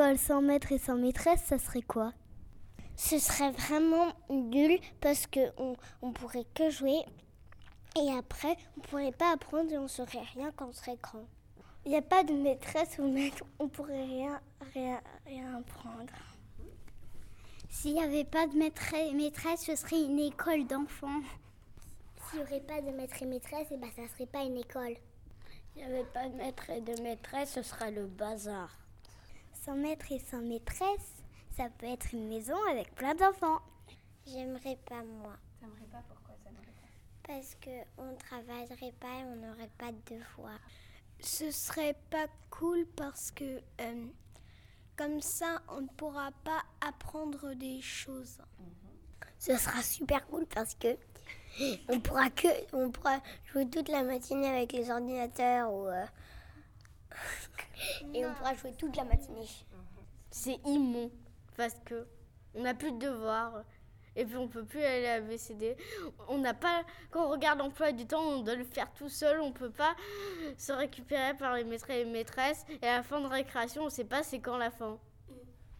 École sans maître et sans maîtresse, ça serait quoi? Ce serait vraiment nul parce qu'on on pourrait que jouer et après on pourrait pas apprendre et on saurait rien quand on serait grand. Il n'y a pas de maîtresse ou maître, on pourrait rien, rien, rien apprendre. S'il n'y avait pas de maître et maîtresse, ce serait une école d'enfants. S'il n'y aurait pas de maître et maîtresse, et ben ça serait pas une école. S'il n'y avait pas de maître et de maîtresse, ce serait le bazar. Sans maître et sans maîtresse, ça peut être une maison avec plein d'enfants. J'aimerais pas moi. T'aimerais pas pourquoi ça pas? Parce qu'on ne travaillerait pas et on n'aurait pas de devoirs. Ce serait pas cool parce que euh, comme ça, on ne pourra pas apprendre des choses. Ce sera super cool parce que on pourra que on pourra jouer toute la matinée avec les ordinateurs ou euh, et on pourra jouer toute la matinée. C'est immonde parce que on n'a plus de devoirs et puis on peut plus aller à BCD. On n'a pas quand on regarde l'emploi du temps, on doit le faire tout seul, on peut pas se récupérer par les maîtres et les maîtresses et à la fin de récréation, on sait pas c'est quand la fin.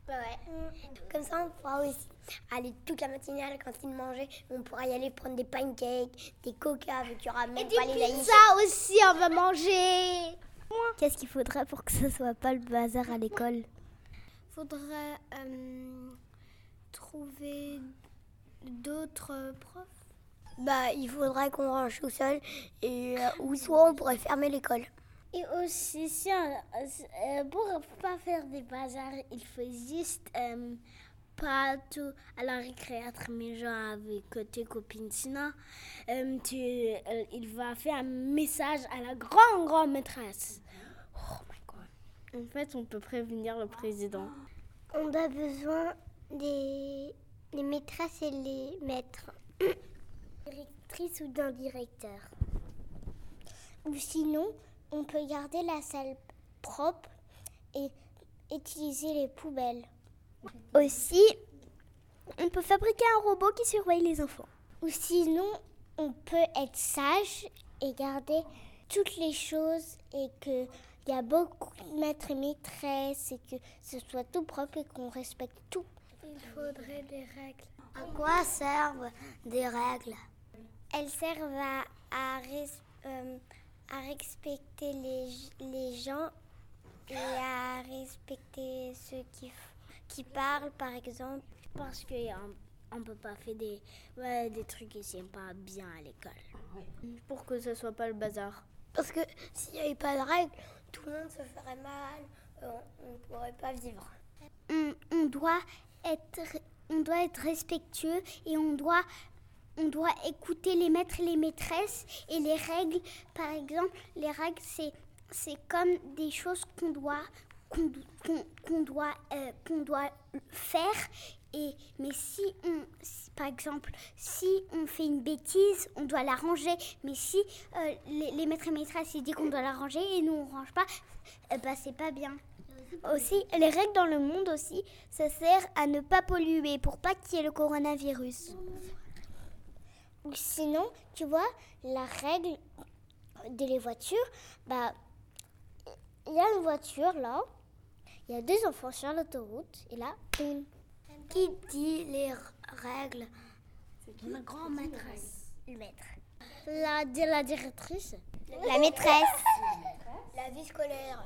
Bah ouais. Comme ça, on pourra aussi aller toute la matinée à la cantine manger. On pourra y aller prendre des pancakes, des coca avec du ramen. Et des pizzas aussi, on va manger. Qu'est-ce qu'il faudrait pour que ce soit pas le bazar à l'école? Faudrait euh, trouver d'autres profs? Bah, il faudrait qu'on range tout seul et euh, ou soit on pourrait fermer l'école. Et aussi, si on, euh, pour pas faire des bazars, il faut juste euh, pas tout à la récré être méchant avec tes copines. Sinon, euh, tu, il va faire un message à la grande, grande maîtresse. Oh my God. En fait, on peut prévenir le président. On a besoin des, maîtresses et les maîtres. Directrice ou d'un directeur. Ou sinon, on peut garder la salle propre et utiliser les poubelles. Aussi, on peut fabriquer un robot qui surveille les enfants. Ou sinon, on peut être sage et garder toutes les choses et que il y a beaucoup de maîtres et maîtresses et que ce soit tout propre et qu'on respecte tout. Il faudrait des règles. À quoi servent des règles? Elles servent à, à, res- euh, à respecter les, les gens et à respecter ceux qui, qui parlent, par exemple. Parce qu'on ne peut pas faire des, ouais, des trucs qui sont pas bien à l'école. Pour que ce soit pas le bazar. Parce que s'il n'y avait pas de règles, tout le monde se ferait mal, euh, on ne pourrait pas vivre. on, on doit être on doit être respectueux et on doit on doit écouter les maîtres et les maîtresses et les règles par exemple les règles c'est c'est comme des choses qu'on doit qu'on doit euh, qu'on doit faire. Et mais si on par exemple si on fait une bêtise on doit la ranger. Mais si euh, les, les maîtres et maîtresses ils disent qu'on doit la ranger et nous on range pas eh ben c'est pas bien. Aussi, les règles dans le monde aussi, ça sert à ne pas polluer pour pas qu'il y ait le coronavirus. Ou sinon, tu vois, la règle de voitures, bah, il y a une voiture là, il y a deux enfants sur l'autoroute, et là, boum. Qui dit les règles? Ma grand maîtresse Le maître. la, la directrice La maîtresse. La vie scolaire.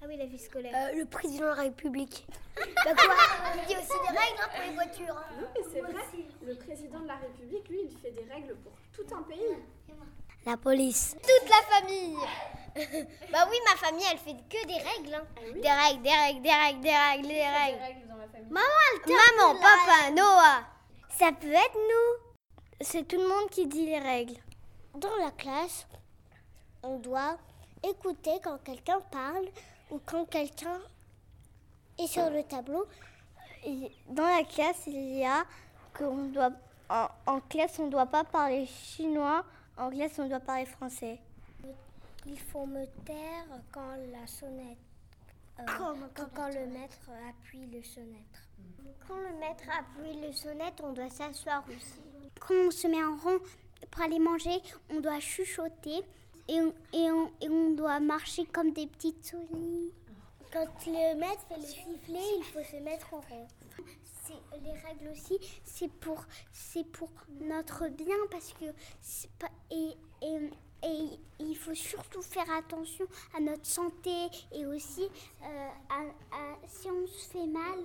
Ah oui, la vie scolaire. Euh, le président de la République. bah quoi? Il dit aussi des règles hein, pour les voitures. hein. Oui, mais c'est vrai. Le président de la République, lui, il fait des règles pour tout un pays. La police. Toute la famille. bah oui, ma famille, elle fait que des règles. hein. Des règles, des règles, des règles, des règles, des Des règles. dans famille. Maman, papa, Noah. Ça peut être nous. C'est tout le monde qui dit les règles. Dans la classe, on doit écouter quand quelqu'un parle ou quand quelqu'un est sur le tableau. Et Dans la classe, il y a qu'on doit en, en classe, on doit pas parler chinois. En classe, on doit parler français. Il faut me taire quand la sonnette. euh, quand, quand le maître appuie le sonnette. Quand le maître appuie le sonnette, on doit s'asseoir aussi. quand on se met en rond pour aller manger on doit chuchoter et on, et on, et on doit marcher comme des petites souris Quand le maître fait le sifflet, il faut se mettre en rond. Les règles aussi, c'est pour, c'est pour notre bien parce que et, il faut surtout faire attention à notre santé et aussi euh, à, si on se fait mal.